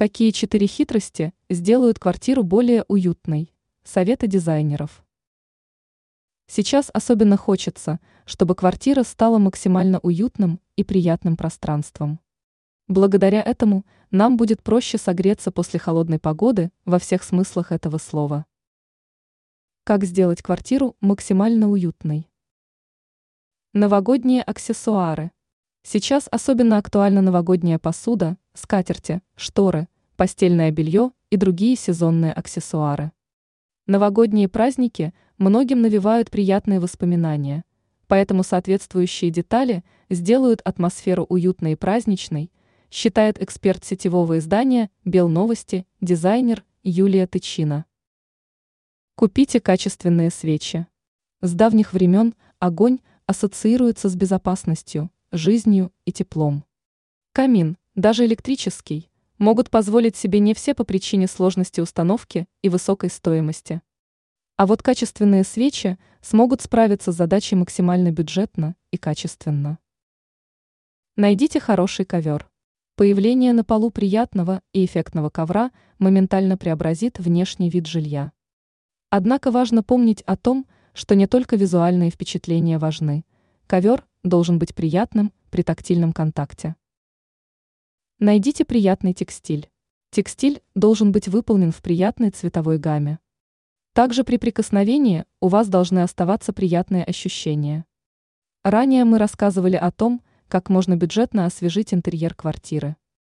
Какие четыре хитрости сделают квартиру более уютной? Советы дизайнеров. Сейчас особенно хочется, чтобы квартира стала максимально уютным и приятным пространством. Благодаря этому нам будет проще согреться после холодной погоды во всех смыслах этого слова. Как сделать квартиру максимально уютной? Новогодние аксессуары. Сейчас особенно актуальна новогодняя посуда, скатерти, шторы, постельное белье и другие сезонные аксессуары. Новогодние праздники многим навевают приятные воспоминания, поэтому соответствующие детали сделают атмосферу уютной и праздничной, считает эксперт сетевого издания «Белновости», дизайнер Юлия Тычина. Купите качественные свечи. С давних времен огонь ассоциируется с безопасностью, жизнью и теплом. Камин, даже электрический, могут позволить себе не все по причине сложности установки и высокой стоимости. А вот качественные свечи смогут справиться с задачей максимально бюджетно и качественно. Найдите хороший ковер. Появление на полу приятного и эффектного ковра моментально преобразит внешний вид жилья. Однако важно помнить о том, что не только визуальные впечатления важны. Ковер должен быть приятным при тактильном контакте. Найдите приятный текстиль. Текстиль должен быть выполнен в приятной цветовой гамме. Также при прикосновении у вас должны оставаться приятные ощущения. Ранее мы рассказывали о том, как можно бюджетно освежить интерьер квартиры.